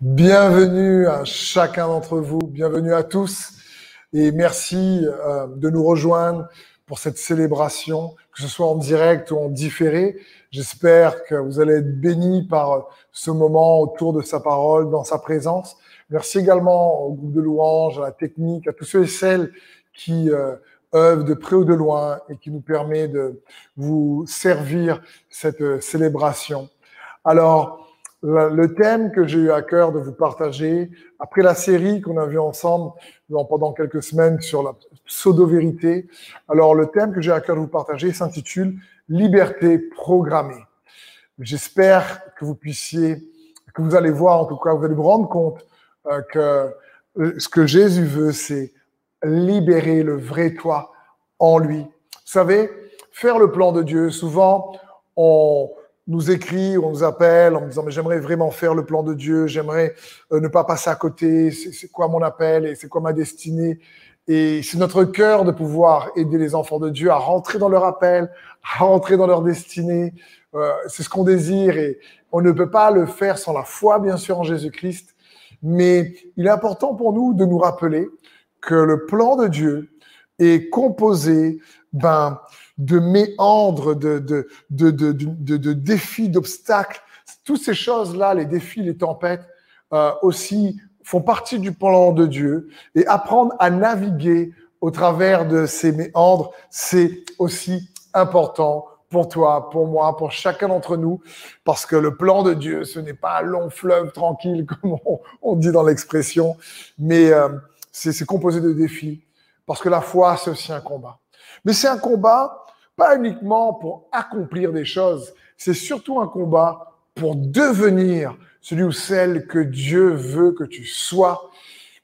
Bienvenue à chacun d'entre vous, bienvenue à tous et merci euh, de nous rejoindre pour cette célébration, que ce soit en direct ou en différé. J'espère que vous allez être bénis par ce moment autour de sa parole, dans sa présence. Merci également au groupe de louanges, à la technique, à tous ceux et celles qui euh, œuvrent de près ou de loin et qui nous permet de vous servir cette euh, célébration. Alors, le thème que j'ai eu à cœur de vous partager, après la série qu'on a vue ensemble pendant quelques semaines sur la pseudo-vérité, alors le thème que j'ai à cœur de vous partager s'intitule Liberté programmée. J'espère que vous puissiez, que vous allez voir, en tout cas, vous allez vous rendre compte euh, que euh, ce que Jésus veut, c'est libérer le vrai toi en lui. Vous savez, faire le plan de Dieu, souvent, on, nous écrit, on nous appelle en disant mais j'aimerais vraiment faire le plan de Dieu, j'aimerais euh, ne pas passer à côté, c'est quoi mon appel et c'est quoi ma destinée. Et c'est notre cœur de pouvoir aider les enfants de Dieu à rentrer dans leur appel, à rentrer dans leur destinée. Euh, c'est ce qu'on désire et on ne peut pas le faire sans la foi, bien sûr, en Jésus-Christ. Mais il est important pour nous de nous rappeler que le plan de Dieu est composé ben, de méandres, de, de, de, de, défis, d'obstacles. Toutes ces choses-là, les défis, les tempêtes, euh, aussi font partie du plan de Dieu. Et apprendre à naviguer au travers de ces méandres, c'est aussi important pour toi, pour moi, pour chacun d'entre nous, parce que le plan de Dieu, ce n'est pas un long fleuve tranquille, comme on, dit dans l'expression, mais euh, c'est composé de défis, parce que la foi, c'est aussi un combat. Mais c'est un combat pas uniquement pour accomplir des choses, c'est surtout un combat pour devenir celui ou celle que Dieu veut que tu sois.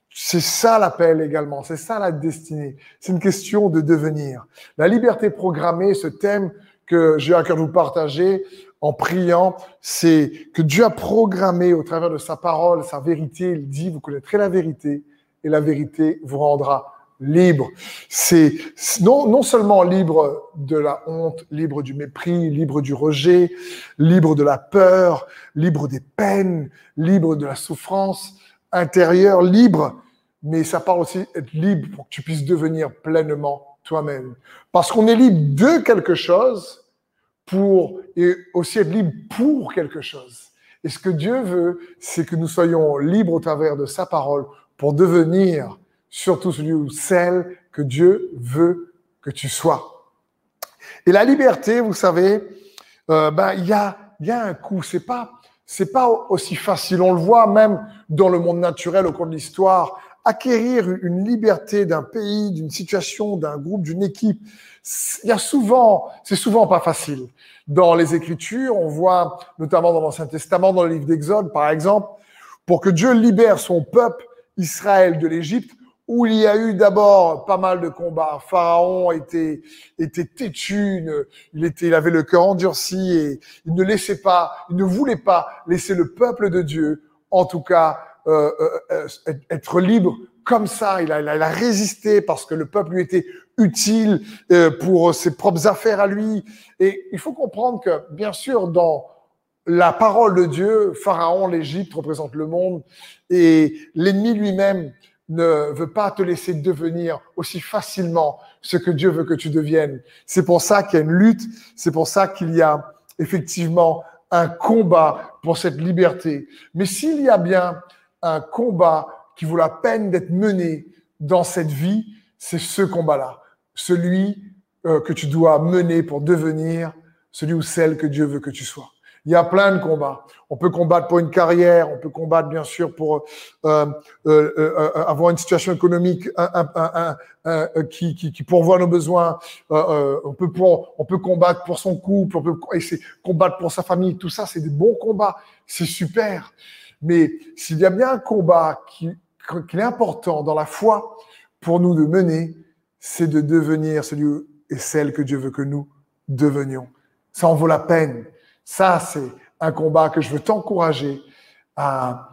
C'est ça l'appel également, c'est ça la destinée. C'est une question de devenir. La liberté programmée, ce thème que j'ai à cœur de vous partager en priant, c'est que Dieu a programmé au travers de sa parole, sa vérité. Il dit, vous connaîtrez la vérité et la vérité vous rendra libre. C'est non, non seulement libre de la honte, libre du mépris, libre du rejet, libre de la peur, libre des peines, libre de la souffrance intérieure, libre, mais ça part aussi être libre pour que tu puisses devenir pleinement toi-même. Parce qu'on est libre de quelque chose pour, et aussi être libre pour quelque chose. Et ce que Dieu veut, c'est que nous soyons libres au travers de sa parole pour devenir surtout celui ou celle que Dieu veut que tu sois. Et la liberté, vous savez, euh, ben il y a, y a un coût. C'est pas c'est pas aussi facile. On le voit même dans le monde naturel au cours de l'histoire. Acquérir une liberté d'un pays, d'une situation, d'un groupe, d'une équipe, il y a souvent, c'est souvent pas facile. Dans les Écritures, on voit notamment dans l'Ancien Testament, dans le livre d'Exode, par exemple, pour que Dieu libère son peuple Israël de l'Égypte, où il y a eu d'abord pas mal de combats. Pharaon était, était têtu, il, était, il avait le cœur endurci et il ne laissait pas, il ne voulait pas laisser le peuple de Dieu, en tout cas, euh, euh, euh être libre comme ça. Il a, il a, résisté parce que le peuple lui était utile euh, pour ses propres affaires à lui. Et il faut comprendre que, bien sûr, dans la parole de Dieu, Pharaon, l'Égypte représente le monde et l'ennemi lui-même ne veut pas te laisser devenir aussi facilement ce que Dieu veut que tu deviennes. C'est pour ça qu'il y a une lutte, c'est pour ça qu'il y a effectivement un combat pour cette liberté. Mais s'il y a bien un combat qui vaut la peine d'être mené dans cette vie, c'est ce combat-là, celui euh, que tu dois mener pour devenir celui ou celle que Dieu veut que tu sois. Il y a plein de combats. On peut combattre pour une carrière, on peut combattre bien sûr pour euh, euh, euh, avoir une situation économique qui, qui, pourvoit nos besoins. on peut pour, on peut combattre pour son couple, on peut combattre pour sa famille. Tout ça, c'est des bons combats. C'est super. Mais s'il y a bien un combat qui, qui est important dans la foi pour nous de mener, c'est de devenir celui et celle que Dieu veut que nous devenions. Ça en vaut la peine. Ça, c'est un combat que je veux t'encourager à,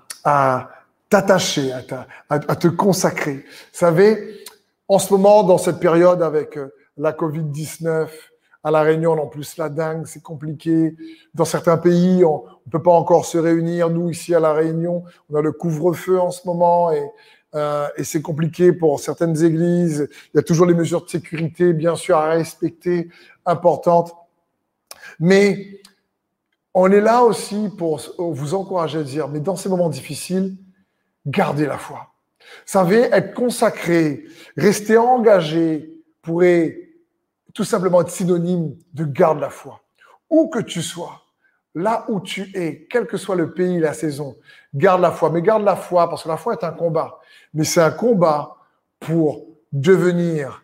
t'attacher, à, à, te consacrer. Vous savez, en ce moment, dans cette période avec euh, la Covid-19, À La Réunion, en plus, la dingue, c'est compliqué. Dans certains pays, on ne peut pas encore se réunir. Nous, ici à La Réunion, on a le couvre-feu en ce moment et, euh, et c'est compliqué pour certaines églises. Il y a toujours les mesures de sécurité, bien sûr, à respecter, importantes. Mais on est là aussi pour vous encourager à dire, mais dans ces moments difficiles, gardez la foi. savez, être consacré, rester engagé pourrait tout simplement être synonyme de garde la foi. Où que tu sois, là où tu es, quel que soit le pays, la saison, garde la foi. Mais garde la foi parce que la foi est un combat. Mais c'est un combat pour devenir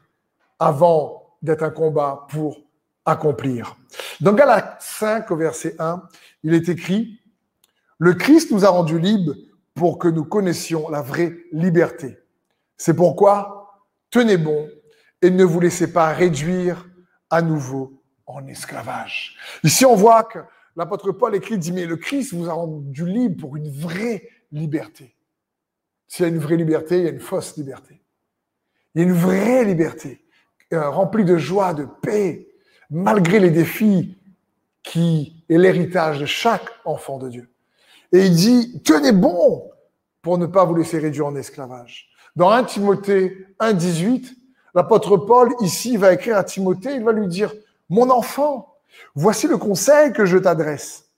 avant d'être un combat pour accomplir. Dans Galates 5 au verset 1, il est écrit, le Christ nous a rendus libres pour que nous connaissions la vraie liberté. C'est pourquoi tenez bon et ne vous laissez pas réduire à nouveau en esclavage. Ici, on voit que l'apôtre Paul écrit, dit, mais le Christ vous a rendu libre pour une vraie liberté. S'il y a une vraie liberté, il y a une fausse liberté. Il y a une vraie liberté, euh, remplie de joie, de paix, malgré les défis qui est l'héritage de chaque enfant de Dieu. Et il dit, tenez bon pour ne pas vous laisser réduire en esclavage? Dans 1 Timothée 1.18, L'apôtre Paul, ici, va écrire à Timothée, il va lui dire, mon enfant, voici le conseil que je t'adresse,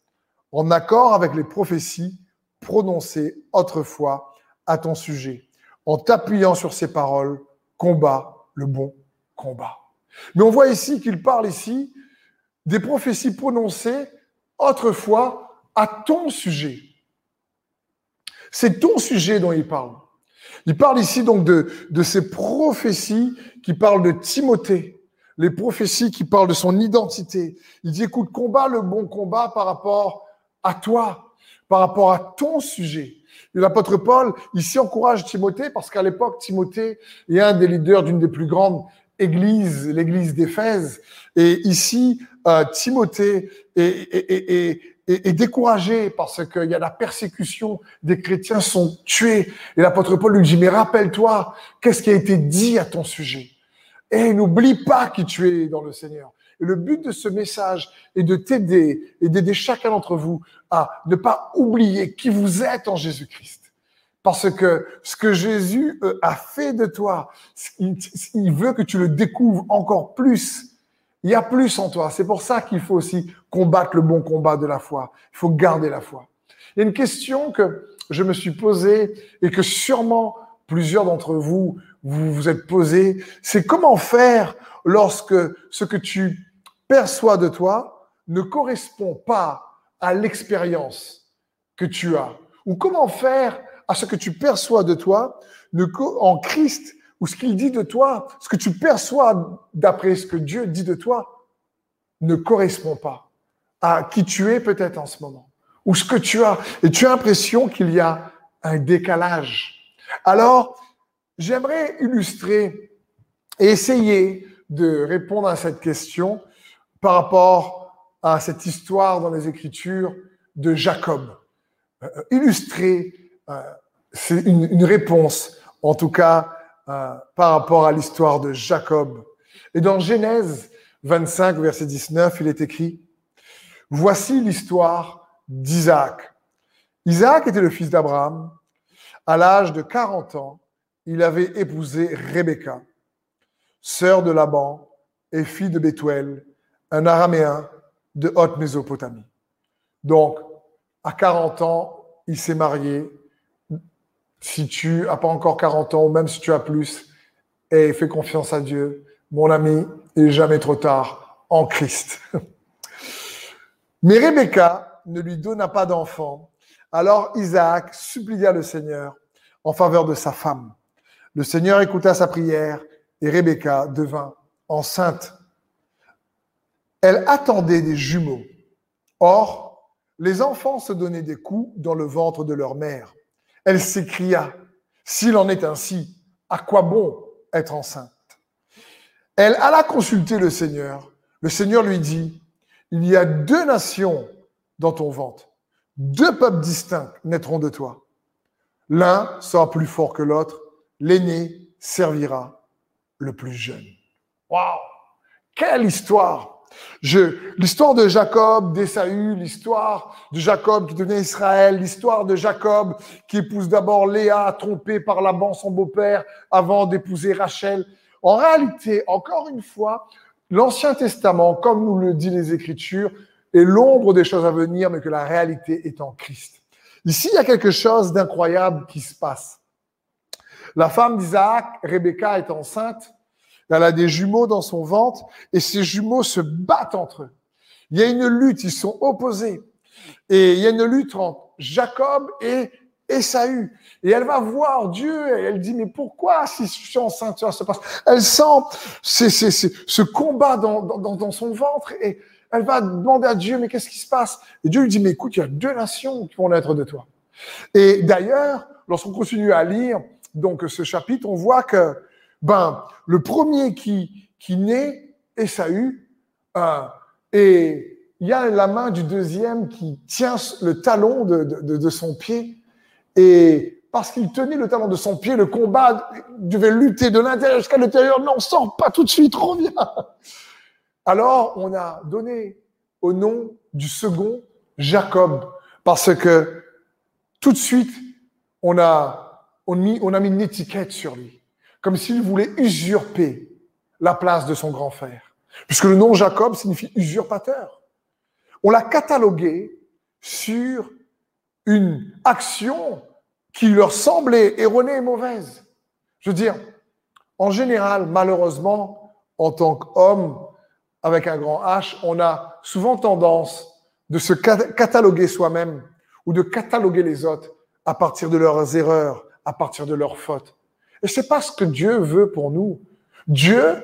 en accord avec les prophéties prononcées autrefois à ton sujet, en t'appuyant sur ces paroles, combat le bon combat. Mais on voit ici qu'il parle ici des prophéties prononcées autrefois à ton sujet. C'est ton sujet dont il parle. Il parle ici donc de, de ces prophéties qui parlent de Timothée, les prophéties qui parlent de son identité. Il dit, écoute, combat le bon combat par rapport à toi, par rapport à ton sujet. L'apôtre Paul, ici, encourage Timothée parce qu'à l'époque, Timothée est un des leaders d'une des plus grandes églises, l'église d'Éphèse. Et ici, euh, Timothée est, est, découragé parce qu'il y a la persécution, des chrétiens sont tués. Et l'apôtre Paul lui dit, mais rappelle-toi, qu'est-ce qui a été dit à ton sujet? Et n'oublie pas qui tu es dans le Seigneur. Et le but de ce message est de t'aider et d'aider chacun d'entre vous à ne pas oublier qui vous êtes en Jésus-Christ. Parce que ce que Jésus euh, a fait de toi, il veut que tu le découvres encore plus il y a plus en toi. C'est pour ça qu'il faut aussi combattre le bon combat de la foi. Il faut garder la foi. Il y a une question que je me suis posée et que sûrement plusieurs d'entre vous vous vous êtes posé, c'est comment faire lorsque ce que tu perçois de toi ne correspond pas à l'expérience que tu as? Ou comment faire à ce que tu perçois de toi en Christ ou ce qu'il dit de toi, ce que tu perçois d'après ce que Dieu dit de toi, ne correspond pas à qui tu es peut-être en ce moment, ou ce que tu as. Et tu as l'impression qu'il y a un décalage. Alors, j'aimerais illustrer et essayer de répondre à cette question par rapport à cette histoire dans les Écritures de Jacob. Euh, illustrer, euh, c'est une, une réponse, en tout cas, euh, par rapport à l'histoire de Jacob. Et dans Genèse 25, verset 19, il est écrit, Voici l'histoire d'Isaac. Isaac était le fils d'Abraham. À l'âge de 40 ans, il avait épousé Rebecca, sœur de Laban et fille de Bethuel, un araméen de haute Mésopotamie. Donc, à 40 ans, il s'est marié si tu n'as pas encore 40 ans, ou même si tu as plus, et fais confiance à Dieu, mon ami, il n'est jamais trop tard en Christ. Mais Rebecca ne lui donna pas d'enfant. Alors Isaac supplia le Seigneur en faveur de sa femme. Le Seigneur écouta sa prière et Rebecca devint enceinte. Elle attendait des jumeaux. Or, les enfants se donnaient des coups dans le ventre de leur mère. Elle s'écria, S'il en est ainsi, à quoi bon être enceinte? Elle alla consulter le Seigneur. Le Seigneur lui dit, Il y a deux nations dans ton ventre. Deux peuples distincts naîtront de toi. L'un sera plus fort que l'autre. L'aîné servira le plus jeune. Waouh Quelle histoire l'histoire de Jacob, d'Esaü, l'histoire de Jacob qui devenait Israël, l'histoire de Jacob qui épouse d'abord Léa, trompée par Laban, son beau-père, avant d'épouser Rachel. En réalité, encore une fois, l'Ancien Testament, comme nous le dit les Écritures, est l'ombre des choses à venir, mais que la réalité est en Christ. Ici, il y a quelque chose d'incroyable qui se passe. La femme d'Isaac, Rebecca, est enceinte elle a des jumeaux dans son ventre et ces jumeaux se battent entre eux. Il y a une lutte, ils sont opposés. Et il y a une lutte entre Jacob et Esaü. Et elle va voir Dieu et elle dit, mais pourquoi si je suis enceinte, ça se passe? Elle sent ce combat dans, dans, dans son ventre et elle va demander à Dieu, mais qu'est-ce qui se passe? Et Dieu lui dit, mais écoute, il y a deux nations qui vont naître de toi. Et d'ailleurs, lorsqu'on continue à lire donc ce chapitre, on voit que ben, le premier qui, qui naît, Esaü, euh, et il y a la main du deuxième qui tient le talon de, de, son pied. Et parce qu'il tenait le talon de son pied, le combat devait lutter de l'intérieur jusqu'à l'intérieur. Non, sort pas tout de suite, reviens. Alors, on a donné au nom du second Jacob, parce que tout de suite, on a, on, mis, on a mis une étiquette sur lui comme s'il voulait usurper la place de son grand frère. Puisque le nom Jacob signifie usurpateur. On l'a catalogué sur une action qui leur semblait erronée et mauvaise. Je veux dire, en général, malheureusement, en tant qu'homme avec un grand H, on a souvent tendance de se cataloguer soi-même ou de cataloguer les autres à partir de leurs erreurs, à partir de leurs fautes. Et c'est pas ce que Dieu veut pour nous. Dieu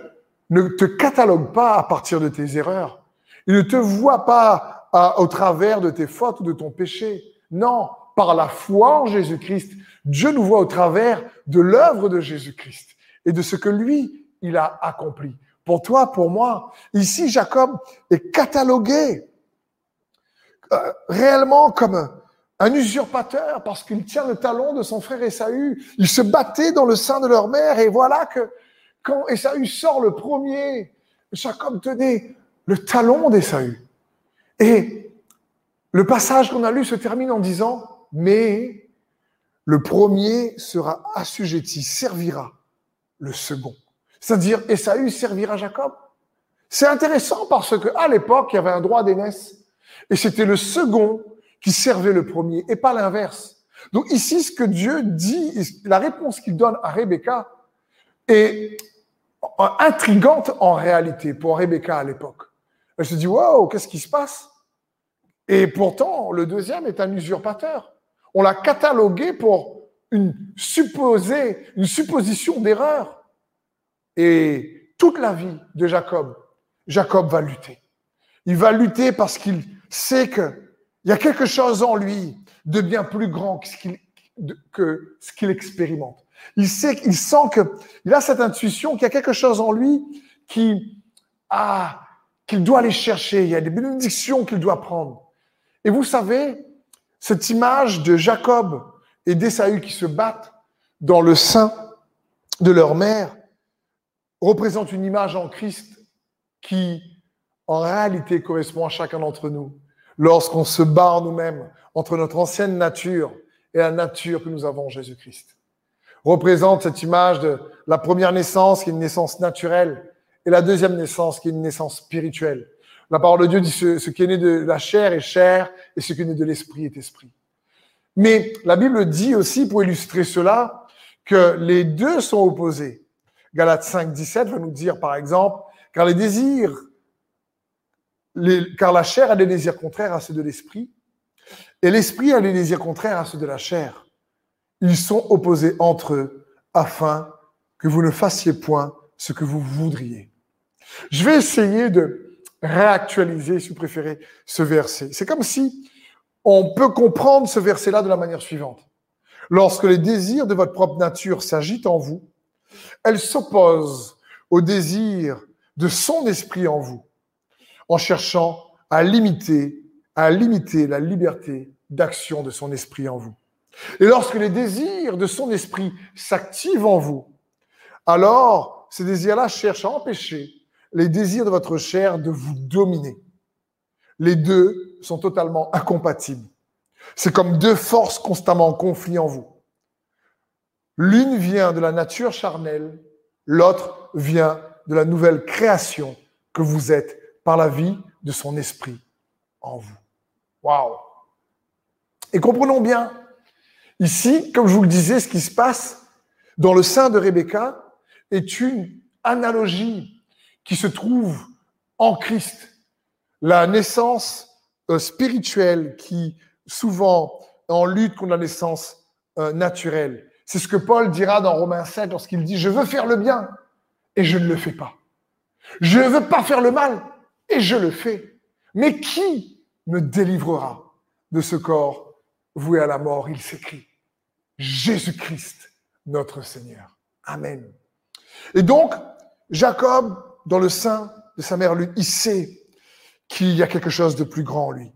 ne te catalogue pas à partir de tes erreurs. Il ne te voit pas au travers de tes fautes ou de ton péché. Non, par la foi en Jésus-Christ, Dieu nous voit au travers de l'œuvre de Jésus-Christ et de ce que lui, il a accompli. Pour toi, pour moi. Ici, Jacob est catalogué euh, réellement comme un usurpateur parce qu'il tient le talon de son frère Esaü. Il se battait dans le sein de leur mère et voilà que quand Esaü sort le premier, Jacob tenait le talon d'Esaü. Et le passage qu'on a lu se termine en disant, mais le premier sera assujetti, servira le second. C'est-à-dire, Esaü servira Jacob. C'est intéressant parce que à l'époque, il y avait un droit d'aînesse. Et c'était le second qui servait le premier et pas l'inverse. Donc ici, ce que Dieu dit, la réponse qu'il donne à Rebecca est intrigante en réalité pour Rebecca à l'époque. Elle se dit, wow, qu'est-ce qui se passe? Et pourtant, le deuxième est un usurpateur. On l'a catalogué pour une supposée, une supposition d'erreur. Et toute la vie de Jacob, Jacob va lutter. Il va lutter parce qu'il sait que il y a quelque chose en lui de bien plus grand que ce qu'il expérimente. Il sait, il sent que, il a cette intuition qu'il y a quelque chose en lui qui, qu'il doit aller chercher. Il y a des bénédictions qu'il doit prendre. Et vous savez, cette image de Jacob et d'Esaü qui se battent dans le sein de leur mère représente une image en Christ qui, en réalité, correspond à chacun d'entre nous lorsqu'on se bat en nous-mêmes entre notre ancienne nature et la nature que nous avons en Jésus-Christ. Représente cette image de la première naissance qui est une naissance naturelle et la deuxième naissance qui est une naissance spirituelle. La parole de Dieu dit ce, qui est né de la chair est chair et ce qui est né de l'esprit est esprit. Mais la Bible dit aussi, pour illustrer cela, que les deux sont opposés. Galates 5, 17 va nous dire, par exemple, car les désirs car la chair a des désirs contraires à ceux de l'esprit, et l'esprit a des désirs contraires à ceux de la chair. Ils sont opposés entre eux afin que vous ne fassiez point ce que vous voudriez. Je vais essayer de réactualiser, si vous préférez, ce verset. C'est comme si on peut comprendre ce verset-là de la manière suivante. Lorsque les désirs de votre propre nature s'agitent en vous, elles s'opposent aux désirs de son esprit en vous en cherchant à limiter, à limiter la liberté d'action de son esprit en vous. Et lorsque les désirs de son esprit s'activent en vous, alors ces désirs-là cherchent à empêcher les désirs de votre chair de vous dominer. Les deux sont totalement incompatibles. C'est comme deux forces constamment en conflit en vous. L'une vient de la nature charnelle, l'autre vient de la nouvelle création que vous êtes par la vie de son esprit en vous. Waouh! Et comprenons bien, ici, comme je vous le disais, ce qui se passe dans le sein de Rebecca est une analogie qui se trouve en Christ. La naissance euh, spirituelle qui souvent en lutte contre la naissance euh, naturelle. C'est ce que Paul dira dans Romains 7 lorsqu'il dit, je veux faire le bien et je ne le fais pas. Je ne veux pas faire le mal et je le fais. Mais qui me délivrera de ce corps voué à la mort? Il s'écrit, Jésus-Christ, notre Seigneur. Amen. Et donc, Jacob, dans le sein de sa mère, lui, il sait qu'il y a quelque chose de plus grand en lui.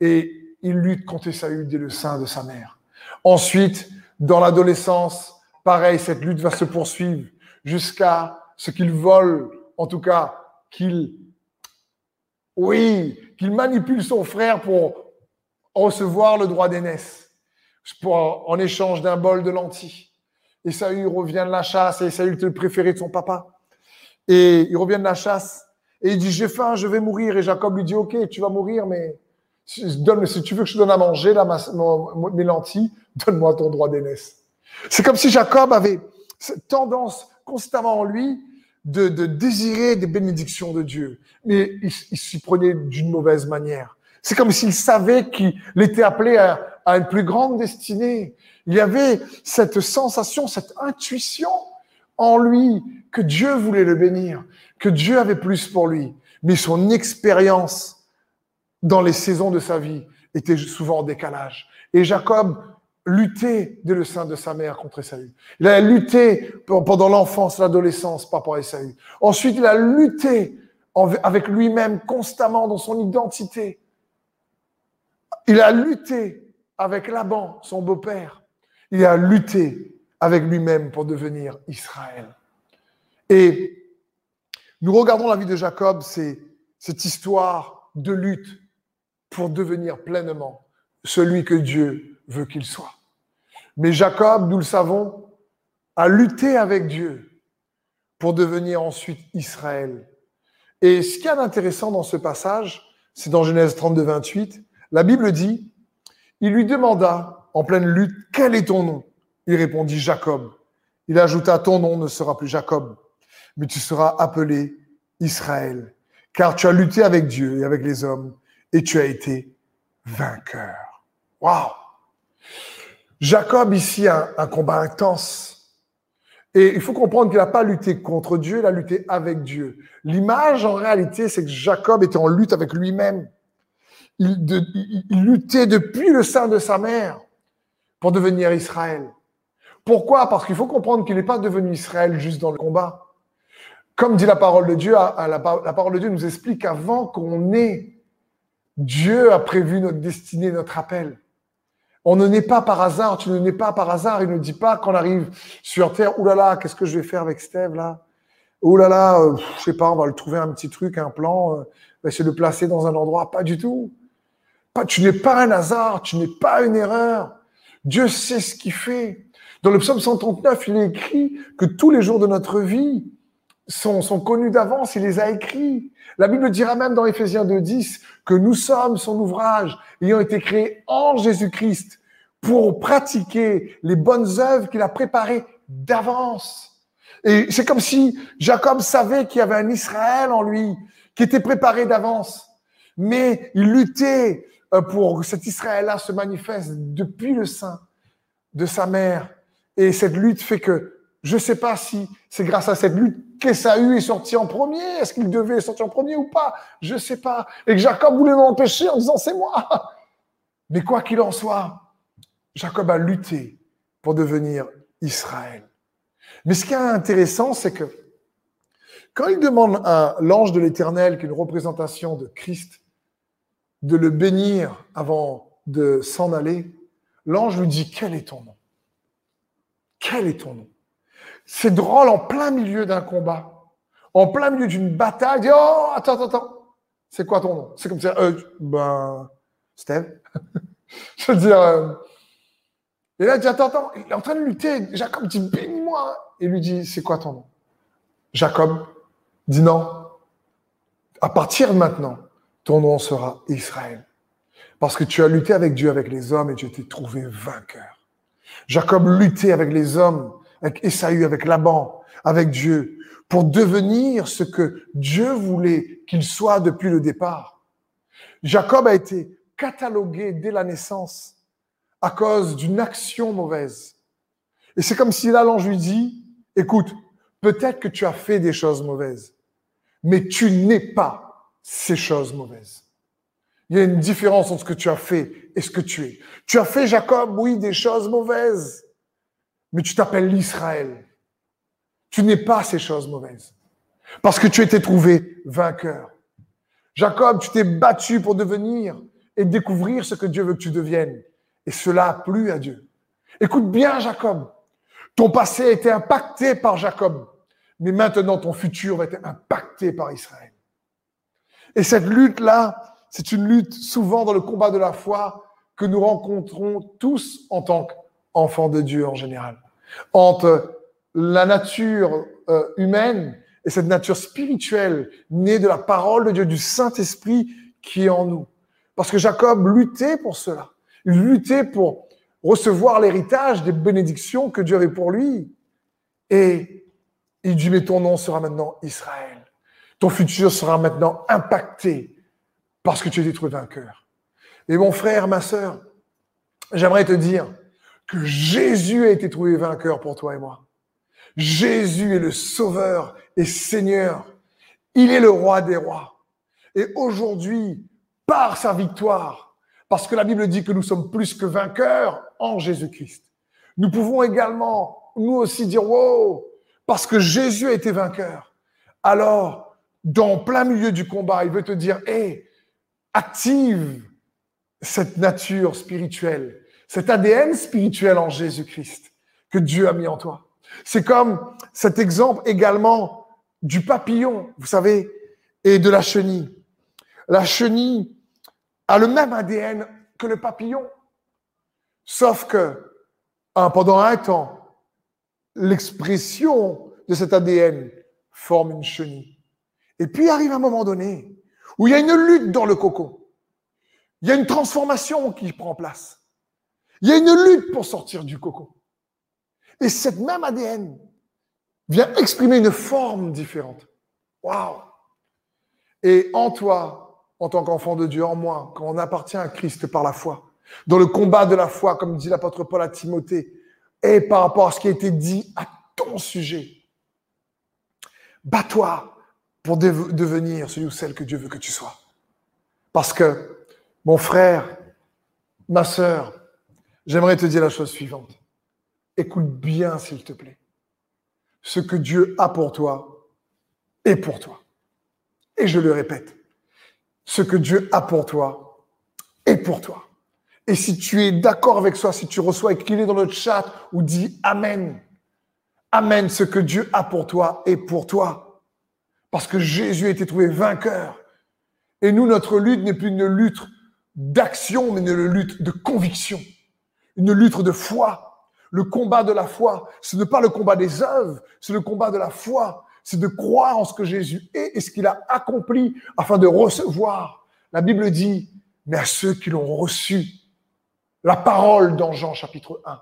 Et il lutte contre Esaü dès le sein de sa mère. Ensuite, dans l'adolescence, pareil, cette lutte va se poursuivre jusqu'à ce qu'il vole, en tout cas, qu'il, oui, qu'il manipule son frère pour recevoir le droit d'aînesse, en échange d'un bol de lentilles. Esaü revient de la chasse et Esaü était le préféré de son papa. Et il revient de la chasse et il dit, j'ai faim, je vais mourir. Et Jacob lui dit, ok, tu vas mourir, mais Donne, si tu veux que je te donne à manger mes lentilles, donne-moi ton droit d'aînesse. C'est comme si Jacob avait cette tendance constamment en lui de, désirer des bénédictions de Dieu, mais il, s'y prenait d'une mauvaise manière. C'est comme s'il savait qu'il était appelé à, à, une plus grande destinée. Il y avait cette sensation, cette intuition en lui que Dieu voulait le bénir, que Dieu avait plus pour lui. Mais son expérience dans les saisons de sa vie, était souvent en décalage. Et Jacob luttait dès le sein de sa mère contre Esaü. Il a lutté pendant l'enfance, l'adolescence par rapport à Esaü. Ensuite, il a lutté avec lui-même constamment dans son identité. Il a lutté avec Laban, son beau-père. Il a lutté avec lui-même pour devenir Israël. Et nous regardons la vie de Jacob, c'est cette histoire de lutte pour devenir pleinement celui que Dieu veut qu'il soit. Mais Jacob, nous le savons, a lutté avec Dieu pour devenir ensuite Israël. Et ce qu'il y a d'intéressant dans ce passage, c'est dans Genèse 32, 28, la Bible dit, il lui demanda en pleine lutte, quel est ton nom? Il répondit Jacob. Il ajouta, ton nom ne sera plus Jacob, mais tu seras appelé Israël, car tu as lutté avec Dieu et avec les hommes et tu as été vainqueur. Waouh! Jacob ici a un, combat intense. Et il faut comprendre qu'il n'a pas lutté contre Dieu, il a lutté avec Dieu. L'image, en réalité, c'est que Jacob était en lutte avec lui-même. Il, il, luttait depuis le sein de sa mère pour devenir Israël. Pourquoi? Parce qu'il faut comprendre qu'il n'est pas devenu Israël juste dans le combat. Comme dit la parole de Dieu, la, la parole de Dieu nous explique qu'avant qu'on ait Dieu a prévu notre destinée, notre appel. On ne naît pas par hasard, tu ne nais pas par hasard. Il ne dit pas qu'on arrive sur Terre, oulala, là là, qu'est-ce que je vais faire avec Steve là? Oulala, là là, euh, je sais pas, on va le trouver un petit truc, un plan, euh, va essayer de le placer dans un endroit. Pas du tout. Pas, tu n'es pas un hasard, tu n'es pas une erreur. Dieu sait ce qu'il fait. Dans le psaume 139, il écrit que tous les jours de notre vie sont, sont connus d'avance, il les a écrits. La Bible dira même dans Éphésiens 2.10 que nous sommes son ouvrage, ayant été créés en Jésus-Christ pour pratiquer les bonnes œuvres qu'il a préparées d'avance. Et c'est comme si Jacob savait qu'il y avait un Israël en lui, qui était préparé d'avance. Mais il luttait euh, pour que cet Israël-là se manifeste depuis le sein de sa mère. Et cette lutte fait que je ne sais pas si c'est grâce à cette lutte qu'Esaü est sorti en premier. Est-ce qu'il devait sortir en premier ou pas? Je ne sais pas. Et que Jacob voulait m'empêcher en disant c'est moi. Mais quoi qu'il en soit, Jacob a lutté pour devenir Israël. Mais ce qui est intéressant, c'est que quand il demande à l'ange de l'Éternel, qui est une représentation de Christ, de le bénir avant de s'en aller, l'ange lui dit, quel est ton nom? Quel est ton nom? C'est drôle en plein milieu d'un combat. en plein milieu d'une bataille, il dit Oh, attends, attends, attends, c'est quoi ton nom? C'est comme ça, euh, ben, Steve. Je veux dire, euh, et là, il dit Attends, attends, il est en train de lutter. Jacob dit Bénis-moi. Il lui dit C'est quoi ton nom? Jacob dit Non. À partir de maintenant, ton nom sera Israël. Parce que tu as lutté avec Dieu, avec les hommes, et tu t'es trouvé vainqueur. Jacob luttait avec les hommes, avec Esaü, avec Laban, avec Dieu, pour devenir ce que Dieu voulait qu'il soit depuis le départ. Jacob a été catalogué dès la naissance à cause d'une action mauvaise. Et c'est comme si là, l'ange lui dit, écoute, peut-être que tu as fait des choses mauvaises, mais tu n'es pas ces choses mauvaises. Il y a une différence entre ce que tu as fait et ce que tu es. Tu as fait, Jacob, oui, des choses mauvaises, mais tu t'appelles l'Israël. Tu n'es pas ces choses mauvaises. Parce que tu étais trouvé vainqueur. Jacob, tu t'es battu pour devenir et découvrir ce que Dieu veut que tu deviennes. Et cela a plu à Dieu. Écoute bien, Jacob. Ton passé a été impacté par Jacob, mais maintenant ton futur va être impacté par Israël. Et cette lutte-là, c'est une lutte souvent dans le combat de la foi que nous rencontrons tous en tant qu'enfants de Dieu en général. Entre la nature euh, humaine et cette nature spirituelle née de la parole de Dieu, du Saint-Esprit qui est en nous. Parce que Jacob luttait pour cela. Il luttait pour recevoir l'héritage des bénédictions que Dieu avait pour lui. Et il dit, mais ton nom sera maintenant Israël. Ton futur sera maintenant impacté parce que tu es été trouvé vainqueur. Et mon frère, ma sœur, j'aimerais te dire que Jésus a été trouvé vainqueur pour toi et moi. Jésus est le Sauveur et Seigneur. Il est le roi des rois. Et aujourd'hui, par sa victoire, parce que la Bible dit que nous sommes plus que vainqueurs en Jésus-Christ, nous pouvons également, nous aussi, dire, wow, parce que Jésus a été vainqueur. Alors, dans plein milieu du combat, il veut te dire, hé, active cette nature spirituelle, cet ADN spirituel en Jésus-Christ que Dieu a mis en toi. C'est comme cet exemple également du papillon, vous savez, et de la chenille. La chenille a le même ADN que le papillon, sauf que hein, pendant un temps, l'expression de cet ADN forme une chenille. Et puis arrive un moment donné où il y a une lutte dans le cocon. Il y a une transformation qui prend place. Il y a une lutte pour sortir du cocon. Et cette même ADN vient exprimer une forme différente. Waouh! Et en toi, en tant qu'enfant de Dieu, en moi, quand on appartient à Christ par la foi, dans le combat de la foi, comme dit l'apôtre Paul à Timothée, et par rapport à ce qui a été dit à ton sujet, bats-toi pour devenir celui ou celle que Dieu veut que tu sois. Parce que, mon frère, ma sœur, j'aimerais te dire la chose suivante. Écoute bien, s'il te plaît. Ce que Dieu a pour toi est pour toi. Et je le répète, ce que Dieu a pour toi est pour toi. Et si tu es d'accord avec ça, si tu reçois écrit dans le chat ou dis Amen, Amen, ce que Dieu a pour toi est pour toi. Parce que Jésus a été trouvé vainqueur. Et nous, notre lutte n'est plus une lutte d'action, mais une lutte de conviction, une lutte de foi. Le combat de la foi, ce n'est pas le combat des œuvres, c'est le combat de la foi. C'est de croire en ce que Jésus est et ce qu'il a accompli afin de recevoir. La Bible dit, mais à ceux qui l'ont reçu, la parole dans Jean chapitre 1,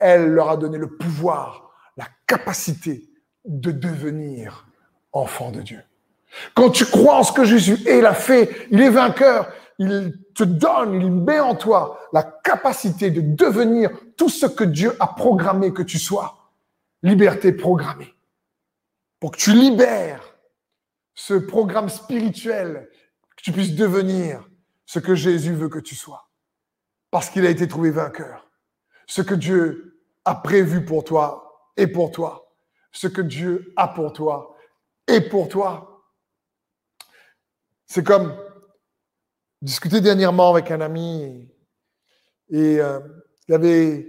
elle leur a donné le pouvoir, la capacité de devenir enfant de Dieu. Quand tu crois en ce que Jésus est, il a fait, il est vainqueur, il te donne, il met en toi la capacité de devenir tout ce que Dieu a programmé que tu sois. Liberté programmée. Pour que tu libères ce programme spirituel, que tu puisses devenir ce que Jésus veut que tu sois. Parce qu'il a été trouvé vainqueur. Ce que Dieu a prévu pour toi est pour toi. Ce que Dieu a pour toi et pour toi. C'est comme discuter dernièrement avec un ami et euh, il, avait,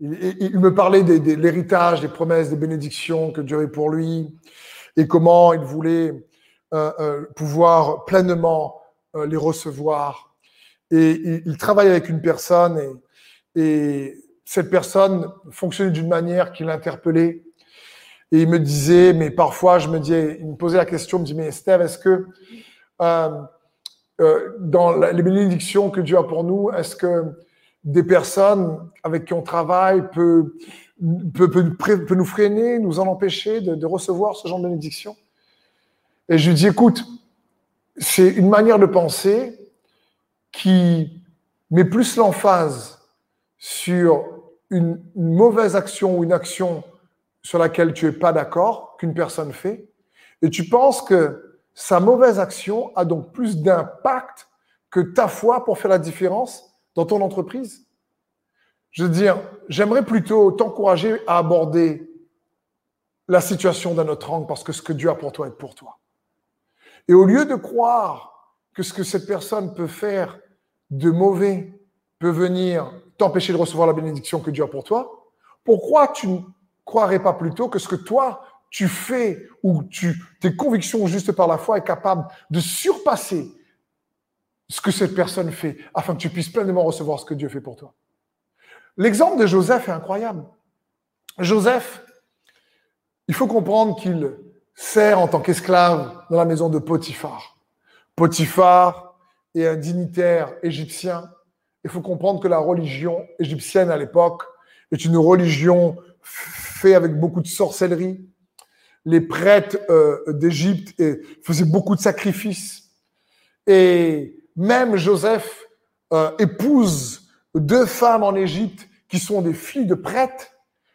il, me parlait de, l'héritage, des promesses, des bénédictions que Dieu avait pour lui. et comment il voulait euh, euh, pouvoir pleinement les recevoir. Et il, il, travaille avec une personne et, et cette personne fonctionnait d'une manière qui l'interpellait. Et il me disait, mais parfois, je me disais, il me posait la question, il me dit, mais Steve, est-ce que euh, dans les bénédictions que Dieu a pour nous, est-ce que des personnes avec qui on travaille peut, peut, peut, peut nous freiner, nous en empêcher de, recevoir ce genre de bénédiction? Et je lui dis, écoute, c'est une manière de penser qui met plus l'emphase sur une, une, mauvaise action ou une action sur laquelle tu es pas d'accord qu'une personne fait, et tu penses que sa mauvaise action a donc plus d'impact que ta foi pour faire la différence dans ton entreprise. Je veux dire, j'aimerais plutôt t'encourager à aborder la situation d'un autre angle parce que ce que Dieu a pour toi est pour toi. Et au lieu de croire que ce que cette personne peut faire de mauvais peut venir t'empêcher de recevoir la bénédiction que Dieu a pour toi, pourquoi tu ne croirais pas plutôt que ce que toi tu fais ou tes convictions juste par la foi est capable de surpasser ce que cette personne fait afin que tu puisses pleinement recevoir ce que Dieu fait pour toi. L'exemple de Joseph est incroyable. Joseph, il faut comprendre qu'il sert en tant qu'esclave dans la maison de Potiphar. Potiphar est un dignitaire égyptien. Il faut comprendre que la religion égyptienne à l'époque est une religion faite avec beaucoup de sorcellerie, les prêtres euh, d'Égypte faisaient beaucoup de sacrifices. Et même Joseph euh, épouse deux femmes en Égypte qui sont des filles de prêtres.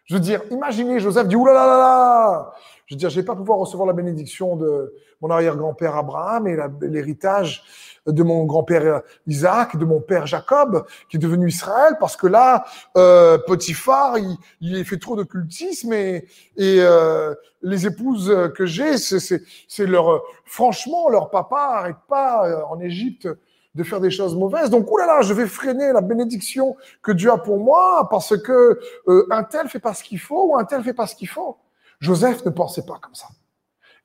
Je veux dire, imaginez Joseph dit, oulala, là là là je veux dire, je vais pas pouvoir recevoir la bénédiction de mon arrière-grand-père Abraham et l'héritage de mon grand-père Isaac, de mon père Jacob, qui est devenu Israël, parce que là, euh, Potiphar, il, il fait trop de cultisme et, et euh, les épouses que j'ai, c'est leur, franchement, leur papa arrête pas euh, en Égypte de faire des choses mauvaises. Donc, oulala, je vais freiner la bénédiction que Dieu a pour moi parce que euh, un tel fait pas ce qu'il faut ou un tel fait pas ce qu'il faut. Joseph ne pensait pas comme ça.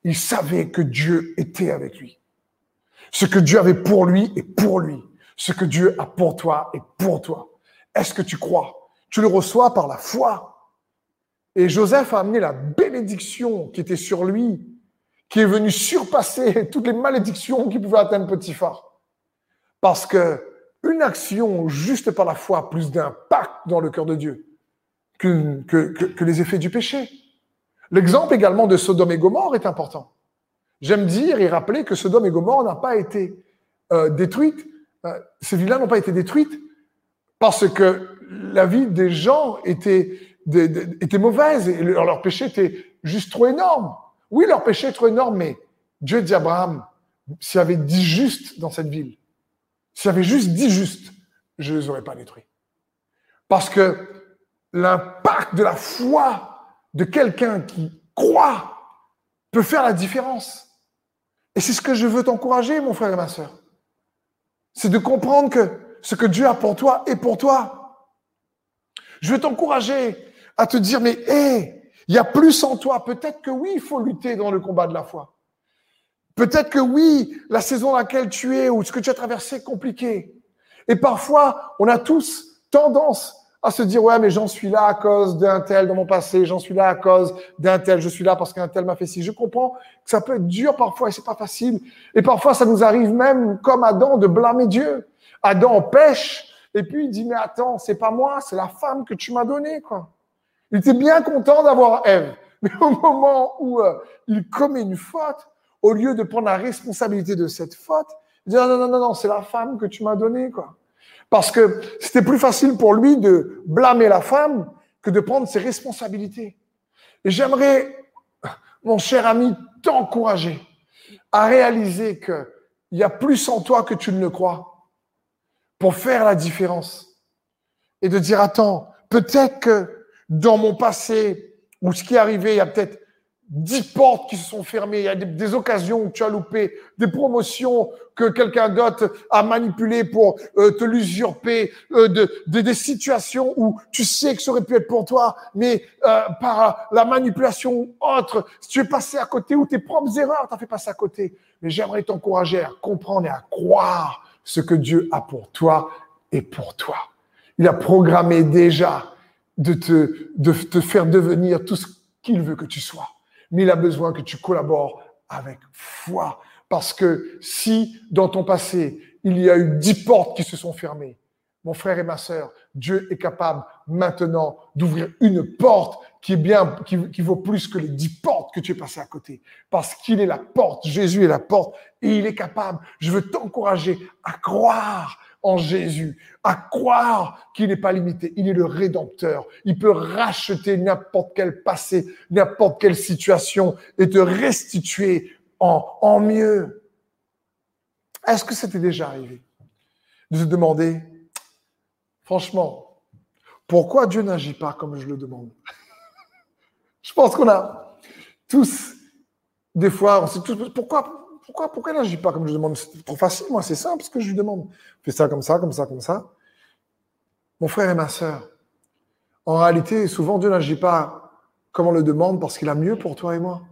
Il savait que Dieu était avec lui. Ce que Dieu avait pour lui est pour lui. Ce que Dieu a pour toi est pour toi. Est-ce que tu crois? Tu le reçois par la foi. Et Joseph a amené la bénédiction qui était sur lui, qui est venue surpasser toutes les malédictions qui pouvaient atteindre Potiphar. Parce que une action juste par la foi a plus d'impact dans le cœur de Dieu que les effets du péché. L'exemple également de Sodome et Gomorre est important. J'aime dire et rappeler que Sodome et Gomorre n'ont pas été euh, détruites, euh, ces villes-là n'ont pas été détruites parce que la vie des gens était, était mauvaise et leur, péché était juste trop énorme. Oui, leur péché est trop énorme, mais Dieu dit à Abraham, s'il y avait dix justes dans cette ville, s'il y avait juste dix justes, je ne les aurais pas détruits. Parce que l'impact de la foi de quelqu'un qui croit peut faire la différence. Et c'est ce que je veux t'encourager, mon frère et ma soeur. C'est de comprendre que ce que Dieu a pour toi est pour toi. Je veux t'encourager à te dire, mais hé, il y a plus en toi. Peut-être que oui, il faut lutter dans le combat de la foi. Peut-être que oui, la saison dans laquelle tu es ou ce que tu as traversé est compliqué. Et parfois, on a tous tendance à se dire ouais mais j'en suis là à cause d'un tel dans mon passé, j'en suis là à cause d'un tel, je suis là parce qu'un tel m'a fait ci. Je comprends que ça peut être dur parfois et c'est pas facile. Et parfois ça nous arrive même comme Adam de blâmer Dieu. Adam pêche et puis il dit mais attends c'est pas moi, c'est la femme que tu m'as donnée quoi. Il était bien content d'avoir Ève, mais au moment où euh, il commet une faute, au lieu de prendre la responsabilité de cette faute, il dit non non non non c'est la femme que tu m'as donnée quoi. Parce que c'était plus facile pour lui de blâmer la femme que de prendre ses responsabilités. Et j'aimerais, mon cher ami, t'encourager à réaliser qu'il y a plus en toi que tu ne le crois pour faire la différence. Et de dire, attends, peut-être que dans mon passé, ou ce qui est arrivé il y a peut-être dix portes qui se sont fermées, il y a des, occasions où tu as loupé, des promotions que quelqu'un d'autre a manipulées pour euh, te l'usurper, euh, de, des situations où tu sais que ça aurait pu être pour toi, mais euh, par la manipulation autre, si tu es passé à côté ou tes propres erreurs t'as fait passer à côté. Mais j'aimerais t'encourager à comprendre et à croire ce que Dieu a pour toi et pour toi. Il a programmé déjà de te, de te faire devenir tout ce qu'il veut que tu sois mais il a besoin que tu collabores avec foi. Parce que si dans ton passé, il y a eu dix portes qui se sont fermées, mon frère et ma sœur, Dieu est capable maintenant d'ouvrir une porte qui est bien, qui, vaut plus que les dix portes que tu es passé à côté. Parce qu'il est la porte, Jésus est la porte et il est capable. Je veux t'encourager à croire en Jésus, à croire qu'il n'est pas limité, il est le rédempteur. Il peut racheter n'importe quel passé, n'importe quelle situation et te restituer en, en mieux. Est-ce que c'était déjà arrivé de se demander, franchement, pourquoi Dieu n'agit pas comme je le demande? Je pense qu'on a tous, des fois, on sait tous, pourquoi pourquoi, pourquoi n'agit pas comme je demande C'est trop facile, moi, c'est simple ce que je lui demande. Fais ça comme ça, comme ça, comme ça. Mon frère et ma sœur, en réalité, souvent Dieu n'agit pas comme on le demande parce qu'il a mieux pour toi et moi.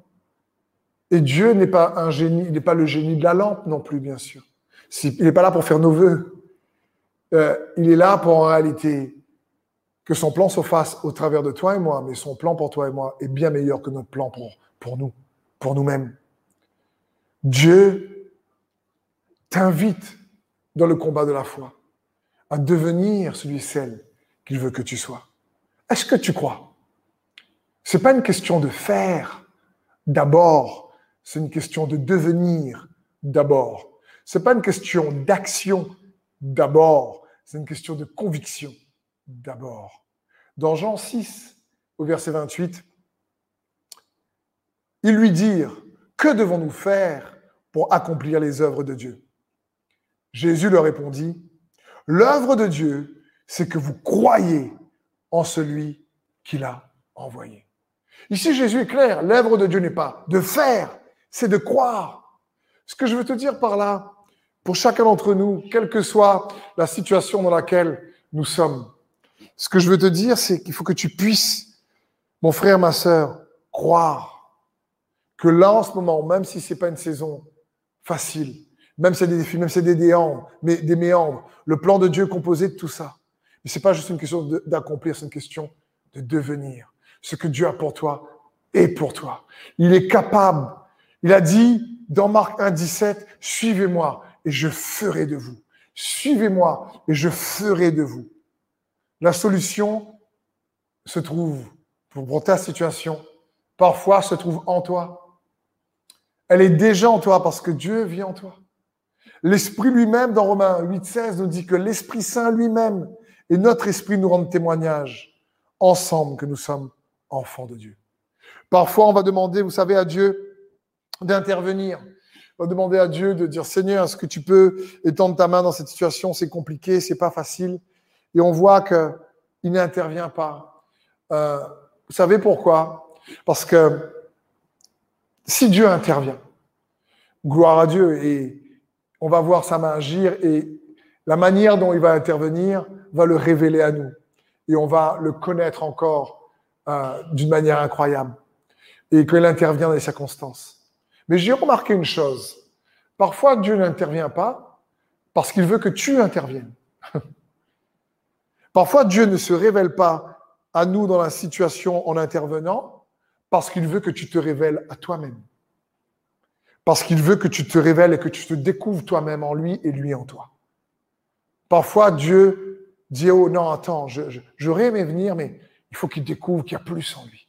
Et Dieu n'est pas un génie, il n'est pas le génie de la lampe non plus, bien sûr. Il n'est pas là pour faire nos voeux. Euh, il est là pour en réalité que son plan se fasse au travers de toi et moi, mais son plan pour toi et moi est bien meilleur que notre plan pour nous, pour nous-mêmes. Dieu t'invite dans le combat de la foi à devenir celui celle qu'il veut que tu sois. Est-ce que tu crois? C'est pas une question de faire d'abord, c'est une question de devenir d'abord. C'est pas une question d'action d'abord, c'est une question de conviction d'abord. Dans Jean 6 au verset 28, ils lui dirent que devons-nous faire pour accomplir les œuvres de Dieu? Jésus leur répondit, L'œuvre de Dieu, c'est que vous croyez en celui qu'il a envoyé. Ici, Jésus est clair, l'œuvre de Dieu n'est pas de faire, c'est de croire. Ce que je veux te dire par là, pour chacun d'entre nous, quelle que soit la situation dans laquelle nous sommes, ce que je veux te dire, c'est qu'il faut que tu puisses, mon frère, ma sœur, croire que là, en ce moment, même si c'est pas une saison facile, même si c'est des défis, même si c'est des mais des méandres, le plan de Dieu est composé de tout ça. Mais c'est pas juste une question d'accomplir, c'est une question de devenir. Ce que Dieu a pour toi est pour toi. Il est capable. Il a dit dans Marc 1, 17, suivez-moi et je ferai de vous. Suivez-moi et je ferai de vous. La solution se trouve pour ta situation, parfois se trouve en toi. Elle est déjà en toi parce que Dieu vit en toi. L'Esprit lui-même, dans Romains 8, 16, nous dit que l'Esprit Saint lui-même et notre esprit nous rendent témoignage ensemble que nous sommes enfants de Dieu. Parfois, on va demander, vous savez, à Dieu d'intervenir. On va demander à Dieu de dire, Seigneur, est-ce que tu peux étendre ta main dans cette situation? C'est compliqué, c'est pas facile. Et on voit qu'il n'intervient pas. Euh, vous savez pourquoi? Parce que si Dieu intervient, gloire à Dieu, et on va voir sa main agir, et la manière dont il va intervenir va le révéler à nous, et on va le connaître encore euh, d'une manière incroyable, et qu'il intervient dans les circonstances. Mais j'ai remarqué une chose, parfois Dieu n'intervient pas parce qu'il veut que tu interviennes. parfois Dieu ne se révèle pas à nous dans la situation en intervenant, parce qu'il veut que tu te révèles à toi-même. Parce qu'il veut que tu te révèles et que tu te découvres toi-même en lui et lui en toi. Parfois, Dieu dit, oh non, attends, j'aurais aimé venir, mais il faut qu'il découvre qu'il y a plus en lui.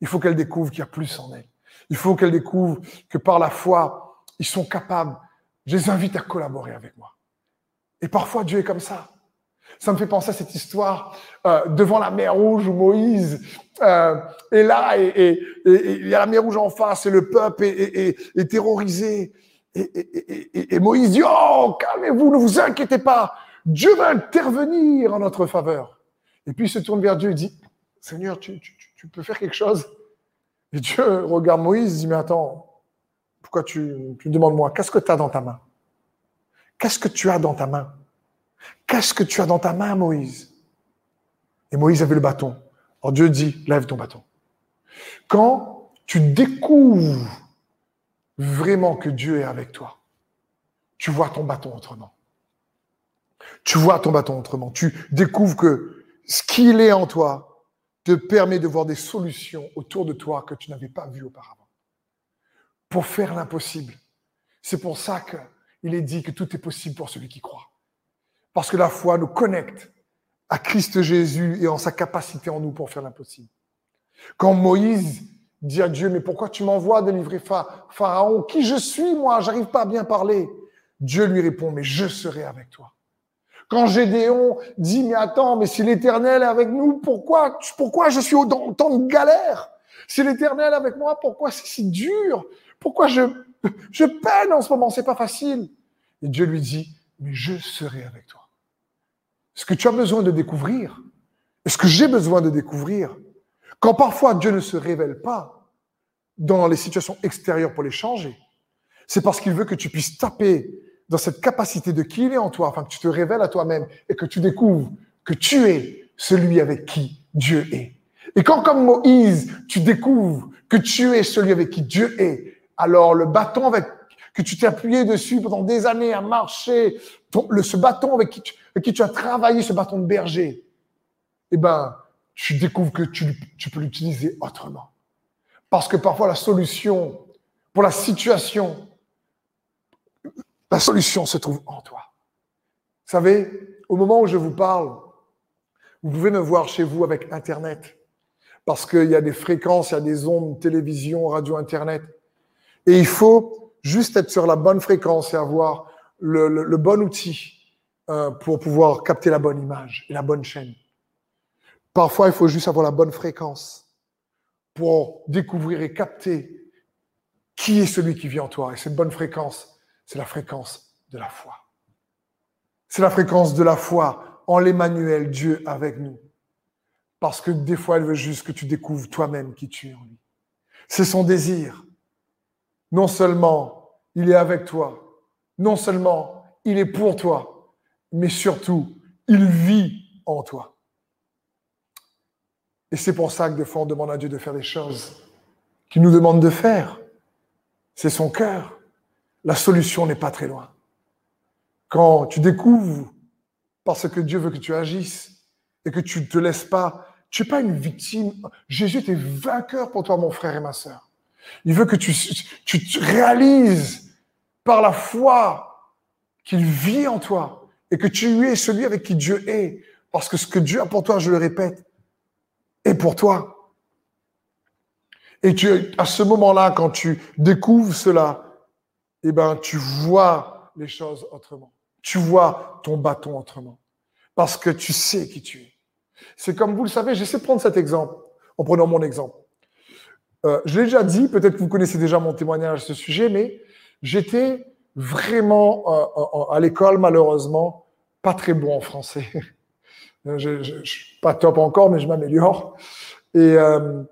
Il faut qu'elle découvre qu'il y a plus en elle. Il faut qu'elle découvre que par la foi, ils sont capables. Je les invite à collaborer avec moi. Et parfois, Dieu est comme ça. Ça me fait penser à cette histoire euh, devant la mer Rouge où Moïse euh, est là et il y a la mer Rouge en face et le peuple est, terrorisé. Et, Moïse dit, oh, calmez-vous, ne vous inquiétez pas, Dieu va intervenir en notre faveur. Et puis il se tourne vers Dieu et dit, Seigneur, tu, tu peux faire quelque chose? Et Dieu regarde Moïse, dit, mais attends, pourquoi tu, tu demandes moi, qu'est-ce que tu as dans ta main? Qu'est-ce que tu as dans ta main? Qu'est-ce que tu as dans ta main, Moïse? Et Moïse avait le bâton. Alors Dieu dit, lève ton bâton. Quand tu découvres vraiment que Dieu est avec toi, tu vois ton bâton autrement. Tu vois ton bâton autrement. Tu découvres que ce qu'il est en toi te permet de voir des solutions autour de toi que tu n'avais pas vues auparavant. Pour faire l'impossible. C'est pour ça qu'il est dit que tout est possible pour celui qui croit. Parce que la foi nous connecte à Christ Jésus et en sa capacité en nous pour faire l'impossible. Quand Moïse dit à Dieu, mais pourquoi tu m'envoies délivrer Pharaon? Qui je suis, moi? J'arrive pas à bien parler. Dieu lui répond, mais je serai avec toi. Quand Gédéon dit, mais attends, mais si l'Éternel est avec nous, pourquoi, pourquoi je suis dans tant de galères Si l'Éternel est avec moi, pourquoi c'est si dur? Pourquoi je, je peine en ce moment? C'est pas facile. Et Dieu lui dit, mais je serai avec toi. Ce que tu as besoin de découvrir, ce que j'ai besoin de découvrir, quand parfois Dieu ne se révèle pas dans les situations extérieures pour les changer, c'est parce qu'il veut que tu puisses taper dans cette capacité de qui il est en toi, afin que tu te révèles à toi-même et que tu découvres que tu es celui avec qui Dieu est. Et quand, comme Moïse, tu découvres que tu es celui avec qui Dieu est, alors le bâton avec que tu t'es appuyé dessus pendant des années à marcher, le, ce bâton avec qui, tu, avec qui tu as travaillé, ce bâton de berger, eh ben, tu découvres que tu, tu peux l'utiliser autrement. Parce que parfois la solution pour la situation la solution se trouve en toi. Vous savez, au moment où je vous parle, vous pouvez me voir chez vous avec Internet, parce qu'il y a des fréquences, il y a des ondes, télévision, radio, Internet. Et il faut juste être sur la bonne fréquence et avoir le, bon outil euh, pour pouvoir capter la bonne image et la bonne chaîne. Parfois, il faut juste avoir la bonne fréquence pour découvrir et capter qui est celui qui vit en toi. Et cette bonne fréquence, c'est la fréquence de la foi. C'est la fréquence de la foi en l'Emmanuel, Dieu avec nous. Parce que des fois, elle veut juste que tu découvres toi-même qui tu es en lui. C'est son désir. Non seulement il est avec toi, non seulement il est pour toi, mais surtout, il vit en toi. Et c'est pour ça que des fois, on demande à Dieu de faire des choses qu'il nous demande de faire. C'est son cœur la solution n'est pas très loin. Quand tu découvres, parce que Dieu veut que tu agisses et que tu ne te laisses pas, tu n'es pas une victime. Jésus est vainqueur pour toi, mon frère et ma sœur. Il veut que tu, tu, réalises par la foi qu'il vit en toi et que tu es celui avec qui Dieu est. Parce que ce que Dieu a pour toi, je le répète, est pour toi. Et tu, à ce moment-là, quand tu découvres cela, eh ben, tu vois les choses autrement. Tu vois ton bâton autrement. Parce que tu sais qui tu es. C'est comme vous le savez, j'essaie de prendre cet exemple, en prenant mon exemple. Euh, je l'ai déjà dit, peut-être que vous connaissez déjà mon témoignage à ce sujet, mais j'étais vraiment euh, à l'école, malheureusement, pas très bon en français. je, ne suis pas top encore, mais je m'améliore. Et euh,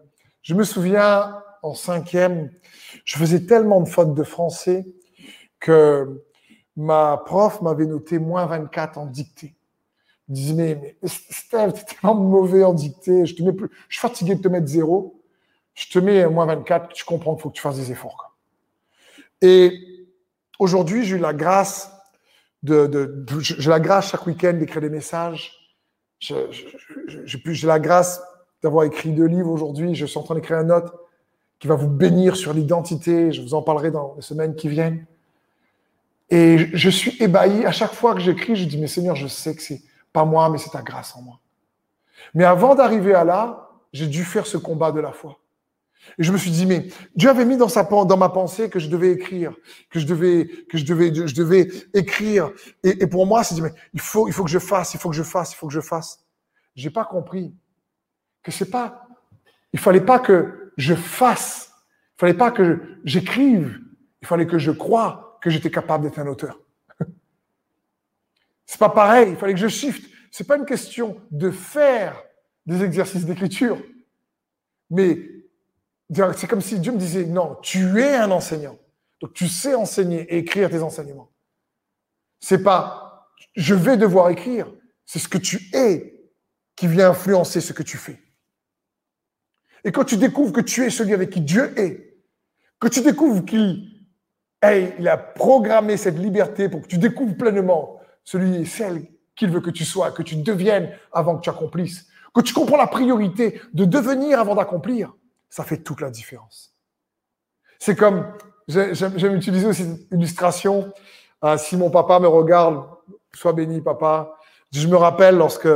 je me souviens, en cinquième, je faisais tellement de fautes de français que ma prof m'avait noté moins 24 en dictée. Je disais, mais, mais Steph, t'es tellement mauvais en dictée, je, te mets plus, je suis fatigué de te mettre zéro, je te mets moins 24, tu comprends qu'il faut que tu fasses des efforts. Et aujourd'hui, j'ai eu la grâce de, j'ai la grâce chaque week-end d'écrire des messages. J'ai la grâce d'avoir écrit deux livres aujourd'hui. Je suis en train d'écrire un autre qui va vous bénir sur l'identité. Je vous en parlerai dans les semaines qui viennent. Et je suis ébahi. À chaque fois que j'écris, je dis, mais Seigneur, je sais que c'est pas moi, mais c'est ta grâce en moi. Mais avant d'arriver à là, j'ai dû faire ce combat de la foi. Et je me suis dit, mais Dieu avait mis dans, sa, dans ma pensée que je devais écrire, que je devais, que je devais, je devais écrire. Et, pour moi, c'est dit, mais il faut, il faut que je fasse, il faut que je fasse, il faut que je fasse. J'ai pas compris que c'est pas, il fallait pas que je fasse, il fallait pas que j'écrive, il fallait que je croie, que j'étais capable d'être un auteur. C'est pas pareil, il fallait que je shift. C'est pas une question de faire des exercices d'écriture, mais C'est comme si Dieu me disait, non, tu es un enseignant. Donc tu sais enseigner et écrire tes enseignements. C'est pas, je vais devoir écrire. C'est ce que tu es qui vient influencer ce que tu fais. Et quand tu découvres que tu es celui avec qui Dieu est, que tu découvres qu'il il a programmé cette liberté pour que tu découvres pleinement celui et celle qu'il veut que tu sois, que tu deviennes avant que tu accomplisses, que tu comprends la priorité de devenir avant d'accomplir, ça fait toute la différence. C'est comme, j'aime utiliser aussi une illustration, euh, si mon papa me regarde, sois béni papa, je me rappelle lorsque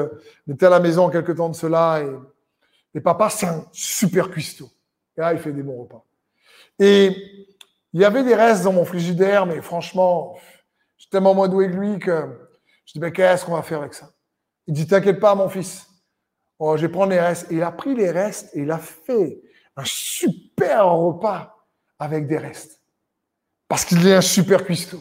j'étais à la maison quelque temps de cela et, papa c'est un super cuistot. Et là, il fait des bons repas. Et il y avait des restes dans mon frigidaire, mais franchement, j'étais tellement moins doué que lui que je dis, mais qu'est-ce qu'on va faire avec ça? Il dit, t'inquiète pas, mon fils. Oh, je vais prendre les restes. Et il a pris les restes et il a fait un super repas avec des restes. Parce qu'il est un super cuistot.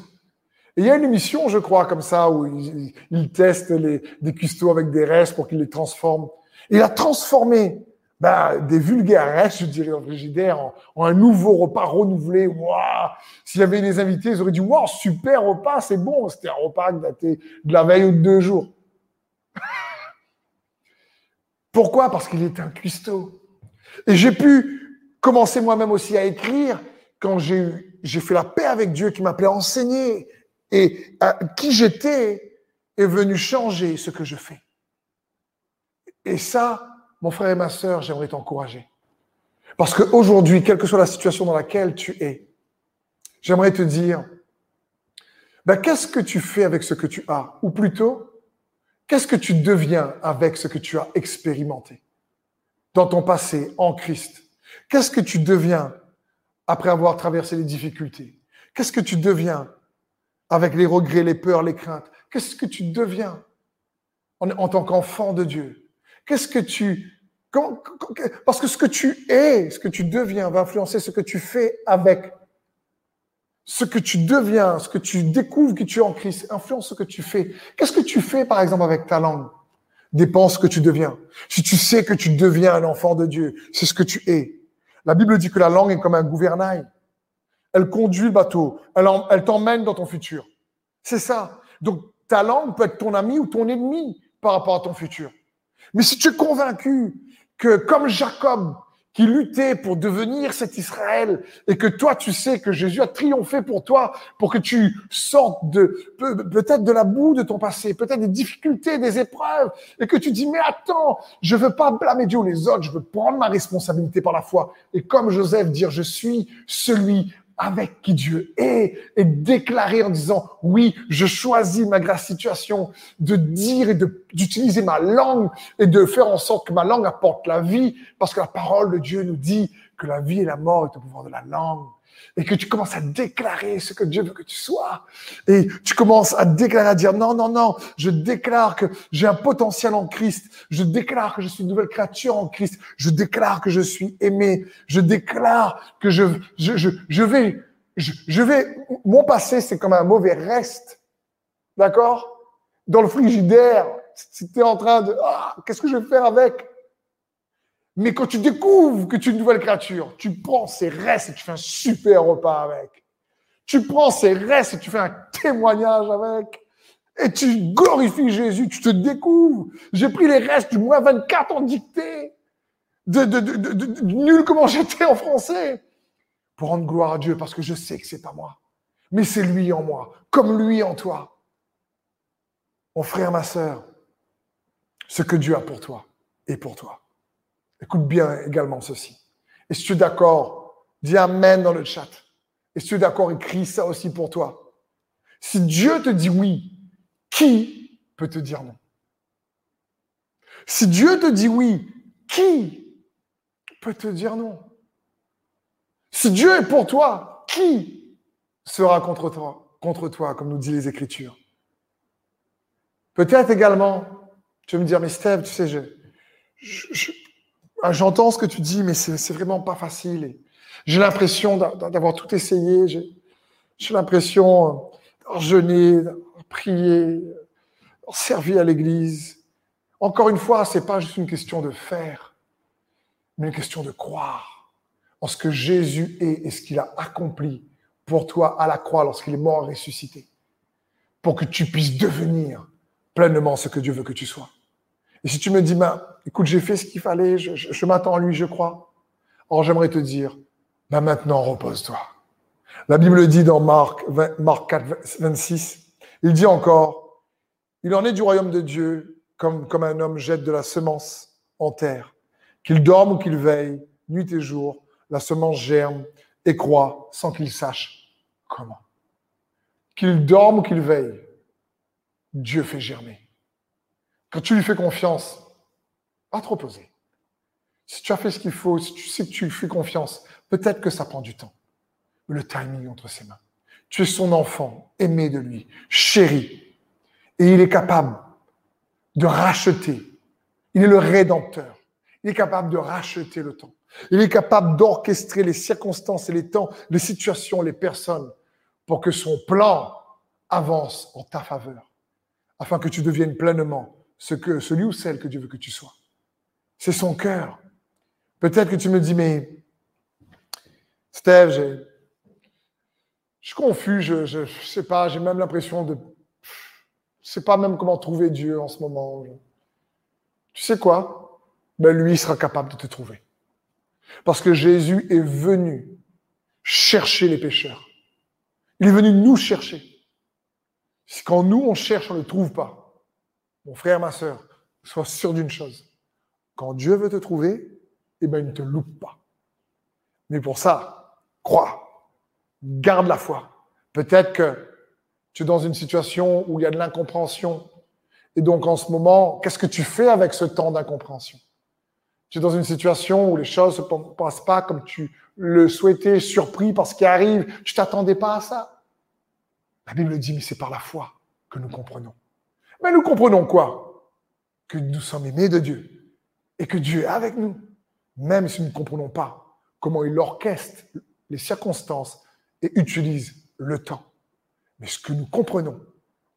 Et il y a une émission, je crois, comme ça, où il, teste des cuistots avec des restes pour qu'il les transforme. il a transformé bah, des vulgaires je dirais, en frigidaire, en, un nouveau repas renouvelé. Waouh S'il y avait des invités, ils auraient dit Waouh, super repas, c'est bon. C'était un repas daté de la veille ou de deux jours. Pourquoi? Parce qu'il est un cuistot. Et j'ai pu commencer moi-même aussi à écrire quand j'ai j'ai fait la paix avec Dieu qui m'appelait à enseigner et à qui j'étais est venu changer ce que je fais. Et ça, mon frère et ma sœur, j'aimerais t'encourager. Parce qu'aujourd'hui, quelle que soit la situation dans laquelle tu es, j'aimerais te dire, ben, qu'est-ce que tu fais avec ce que tu as? Ou plutôt, qu'est-ce que tu deviens avec ce que tu as expérimenté? Dans ton passé en Christ Qu'est-ce que tu deviens après avoir traversé les difficultés Qu'est-ce que tu deviens avec les regrets, les peurs, les craintes Qu'est-ce que tu deviens en, en tant qu'enfant de Dieu Qu'est-ce que tu... parce que ce que tu es, ce que tu deviens, va influencer ce que tu fais avec. Ce que tu deviens, ce que tu découvres que tu es en Christ, influence ce que tu fais. Qu'est-ce que tu fais, par exemple, avec ta langue Dépend ce que tu deviens. Si tu sais que tu deviens un enfant de Dieu, c'est ce que tu es. La Bible dit que la langue est comme un gouvernail. Elle conduit le bateau. Elle, elle t'emmène dans ton futur. C'est ça. Donc, ta langue peut être ton ami ou ton ennemi par rapport à ton futur. Mais si tu es convaincu que comme Jacob, qui luttait pour devenir cet Israël, et que toi, tu sais que Jésus a triomphé pour toi, pour que tu sortes de peut-être de la boue de ton passé, peut-être des difficultés, des épreuves, et que tu dis, mais attends, je veux pas blâmer Dieu ou les autres, je veux prendre ma responsabilité par la foi. Et comme Joseph, dire, je suis celui avec qui Dieu est et déclarer en disant oui, je choisis ma situation de dire et d'utiliser ma langue et de faire en sorte que ma langue apporte la vie parce que la parole de Dieu nous dit que la vie et la mort est au pouvoir de la langue et que tu commences à déclarer ce que Dieu veut que tu sois. Et tu commences à déclarer, à dire non, non, non, je déclare que j'ai un potentiel en Christ. Je déclare que je suis une nouvelle créature en Christ. Je déclare que je suis aimé. Je déclare que je, je, je, je vais, je, je vais, mon passé, c'est comme un mauvais reste. D'accord? Dans le frigidaire, si tu en train de, ah, qu'est-ce que je vais faire avec? Mais quand tu découvres que tu es une nouvelle créature, tu prends ces restes et tu fais un super repas avec. Tu prends ces restes et tu fais un témoignage avec. Et tu glorifies Jésus, tu te découvres. J'ai pris les restes du moins 24 en dictée. De, de, nul comment j'étais en français. Pour rendre gloire à Dieu parce que je sais que c'est pas moi. Mais c'est lui en moi, comme lui en toi. Mon frère, ma sœur, ce que Dieu a pour toi est pour toi. Écoute bien également ceci. Et si tu es d'accord, dis Amen dans le chat. Et si tu es d'accord, écris ça aussi pour toi. Si Dieu te dit oui, qui peut te dire non? Si Dieu te dit oui, qui peut te dire non? Si Dieu est pour toi, qui sera contre toi, contre toi comme nous dit les Écritures? Peut-être également, tu vas me dire, mais Steve, tu sais, je, j'entends ce que tu dis, mais c'est vraiment pas facile. J'ai l'impression d'avoir tout essayé. J'ai l'impression d'avoir jeûné, d'avoir prié, servi à l'église. Encore une fois, c'est pas juste une question de faire, mais une question de croire. en ce que Jésus est et ce qu'il a accompli pour toi à la croix lorsqu'il est mort et ressuscité, pour que tu puisses devenir pleinement ce que Dieu veut que tu sois. Et si tu me dis, ben, écoute, j'ai fait ce qu'il fallait, je, m'attends à lui, je crois. Alors j'aimerais te dire, ben maintenant repose-toi. La Bible dit dans Marc, Marc 4, 26, il dit encore, il en est du royaume de Dieu comme, comme un homme jette de la semence en terre. Qu'il dorme ou qu'il veille, nuit et jour, la semence germe et croît sans qu'il sache comment. Qu'il dorme ou qu'il veille, Dieu fait germer. Quand tu lui fais confiance, trop poser. Si tu as fait ce qu'il faut, si tu sais que tu lui fais confiance, peut-être que ça prend du temps. Mais le timing entre ses mains. Tu es son enfant, aimé de lui, chéri. Et il est capable de racheter. Il est le rédempteur. Il est capable de racheter le temps. Il est capable d'orchestrer les circonstances et les temps, les situations, les personnes, pour que son plan avance en ta faveur, afin que tu deviennes pleinement ce que, celui ou celle que Dieu veut que tu sois. C'est son cœur. Peut-être que tu me dis, mais Steve, je suis confus, je ne sais pas, j'ai même l'impression de... Je sais pas même comment trouver Dieu en ce moment. Tu sais quoi? Ben, Lui sera capable de te trouver. Parce que Jésus est venu chercher les pécheurs. Il est venu nous chercher. Quand nous, on cherche, on ne le trouve pas. Mon frère, ma soeur, sois sûr d'une chose. Quand Dieu veut te trouver, eh ben, il ne te loupe pas. Mais pour ça, crois, garde la foi. Peut-être que tu es dans une situation où il y a de l'incompréhension. Et donc, en ce moment, qu'est-ce que tu fais avec ce temps d'incompréhension? Tu es dans une situation où les choses ne se passent pas comme tu le souhaitais, surpris par ce qui arrive. Tu t'attendais pas à ça. La Bible dit, mais c'est par la foi que nous comprenons. Mais nous comprenons quoi? Que nous sommes aimés de Dieu et que Dieu est avec nous, même si nous ne comprenons pas comment il orchestre les circonstances et utilise le temps. Mais ce que nous comprenons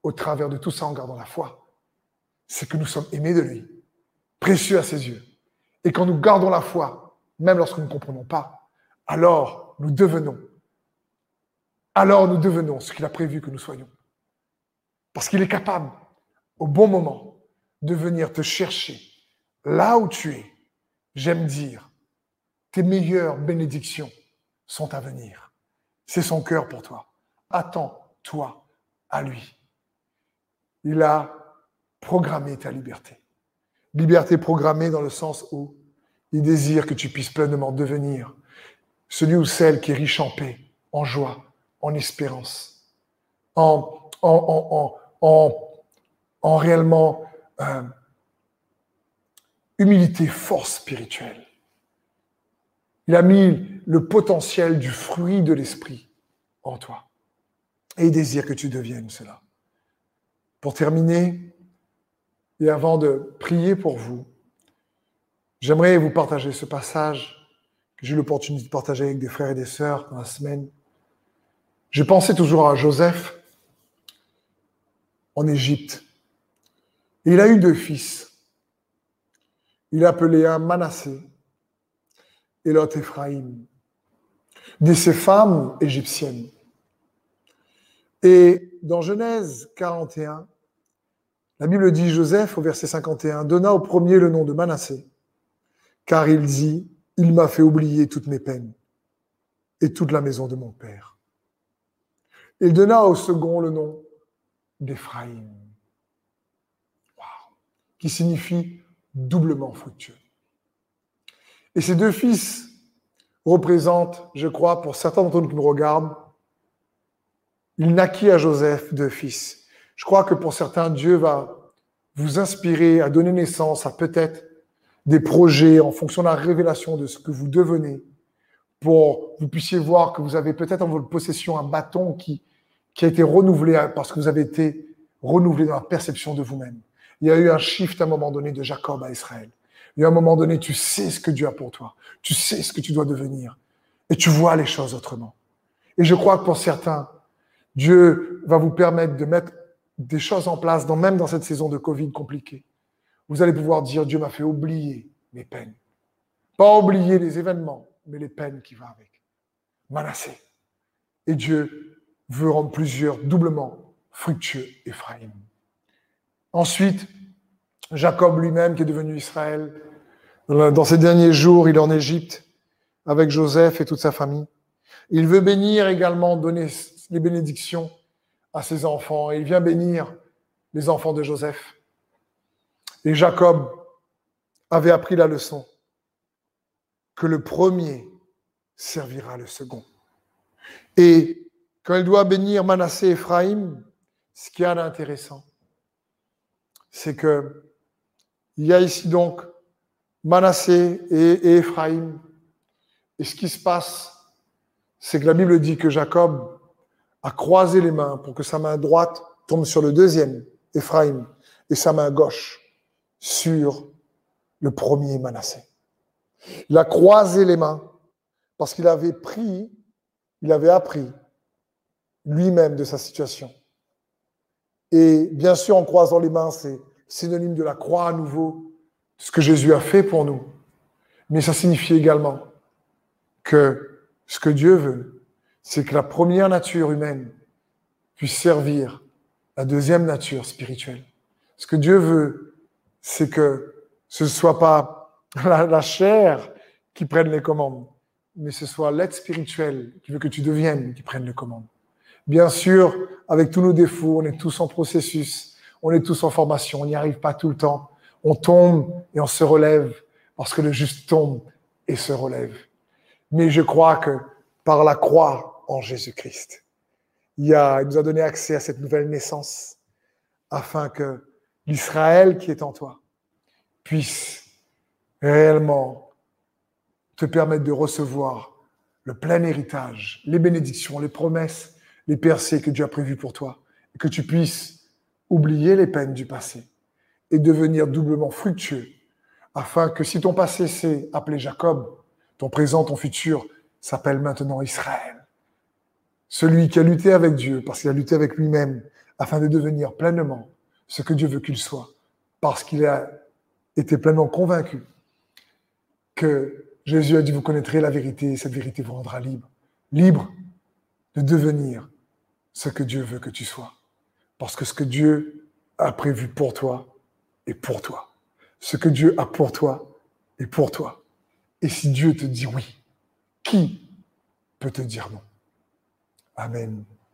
au travers de tout ça en gardant la foi, c'est que nous sommes aimés de lui, précieux à ses yeux. Et quand nous gardons la foi, même lorsque nous ne comprenons pas, alors nous devenons, alors nous devenons ce qu'il a prévu que nous soyons. Parce qu'il est capable au bon moment de venir te chercher là où tu es. J'aime dire, tes meilleures bénédictions sont à venir. C'est son cœur pour toi. Attends-toi à lui. Il a programmé ta liberté. Liberté programmée dans le sens où il désire que tu puisses pleinement devenir celui ou celle qui est riche en paix, en joie, en espérance, en, en, en, en en réellement euh, humilité, force spirituelle. Il a mis le potentiel du fruit de l'esprit en toi. Et il désire que tu deviennes cela. Pour terminer, et avant de prier pour vous, j'aimerais vous partager ce passage que j'ai eu l'opportunité de partager avec des frères et des sœurs dans la semaine. J'ai pensé toujours à Joseph en Égypte. Il a eu deux fils. Il a appelé un Manassé et l'autre Ephraim, de ses femmes égyptiennes. Et dans Genèse 41, la Bible dit Joseph au verset 51 donna au premier le nom de Manassé, car il dit Il m'a fait oublier toutes mes peines et toute la maison de mon père. Il donna au second le nom d'Éphraïm qui signifie doublement fructueux. Et ces deux fils représentent, je crois, pour certains d'entre nous qui nous regardent, il naquit à Joseph deux fils. Je crois que pour certains, Dieu va vous inspirer à donner naissance à peut-être des projets en fonction de la révélation de ce que vous devenez, pour que vous puissiez voir que vous avez peut-être en votre possession un bâton qui, qui a été renouvelé parce que vous avez été renouvelé dans la perception de vous-même. Il y a eu un shift à un moment donné de Jacob à Israël. Il y a un moment donné, tu sais ce que Dieu a pour toi. Tu sais ce que tu dois devenir. Et tu vois les choses autrement. Et je crois que pour certains, Dieu va vous permettre de mettre des choses en place, même dans cette saison de Covid compliquée. Vous allez pouvoir dire, Dieu m'a fait oublier mes peines. Pas oublier les événements, mais les peines qui vont avec. Manassé. Et Dieu veut rendre plusieurs doublement fructueux Ephraim. Ensuite, Jacob lui-même, qui est devenu Israël, dans ses derniers jours, il est en Égypte avec Joseph et toute sa famille. Il veut bénir également, donner les bénédictions à ses enfants. Et il vient bénir les enfants de Joseph. Et Jacob avait appris la leçon que le premier servira le second. Et quand il doit bénir Manassé et Ephraim, ce qui y a d'intéressant, c'est que il y a ici donc Manassé et, Ephraim. Et ce qui se passe, c'est que la Bible dit que Jacob a croisé les mains pour que sa main droite tombe sur le deuxième, Ephraim, et sa main gauche sur le premier Manassé. Il a croisé les mains parce qu'il avait pris, il avait appris lui-même de sa situation. Et bien sûr, en croisant les mains, c'est synonyme de la croix à nouveau, de ce que Jésus a fait pour nous. Mais ça signifie également que ce que Dieu veut, c'est que la première nature humaine puisse servir la deuxième nature spirituelle. Ce que Dieu veut, c'est que ce ne soit pas la, chair qui prenne les commandes, mais ce soit l'être spirituel qui veut que tu deviennes qui prenne les commandes. Bien sûr, avec tous nos défauts, on est tous en processus, on est tous en formation, on n'y arrive pas tout le temps. On tombe et on se relève parce que le juste tombe et se relève. Mais je crois que par la croix en Jésus-Christ, il, il nous a donné accès à cette nouvelle naissance afin que l'Israël qui est en toi puisse réellement te permettre de recevoir le plein héritage, les bénédictions, les promesses, les percées que Dieu a prévues pour toi, et que tu puisses oublier les peines du passé et devenir doublement fructueux, afin que si ton passé s'est appelé Jacob, ton présent, ton futur s'appelle maintenant Israël. Celui qui a lutté avec Dieu, parce qu'il a lutté avec lui-même, afin de devenir pleinement ce que Dieu veut qu'il soit, parce qu'il a été pleinement convaincu que Jésus a dit, vous connaîtrez la vérité, et cette vérité vous rendra libre. Libre de devenir ce que Dieu veut que tu sois. Parce que ce que Dieu a prévu pour toi est pour toi. Ce que Dieu a pour toi est pour toi. Et si Dieu te dit oui, qui peut te dire non? Amen.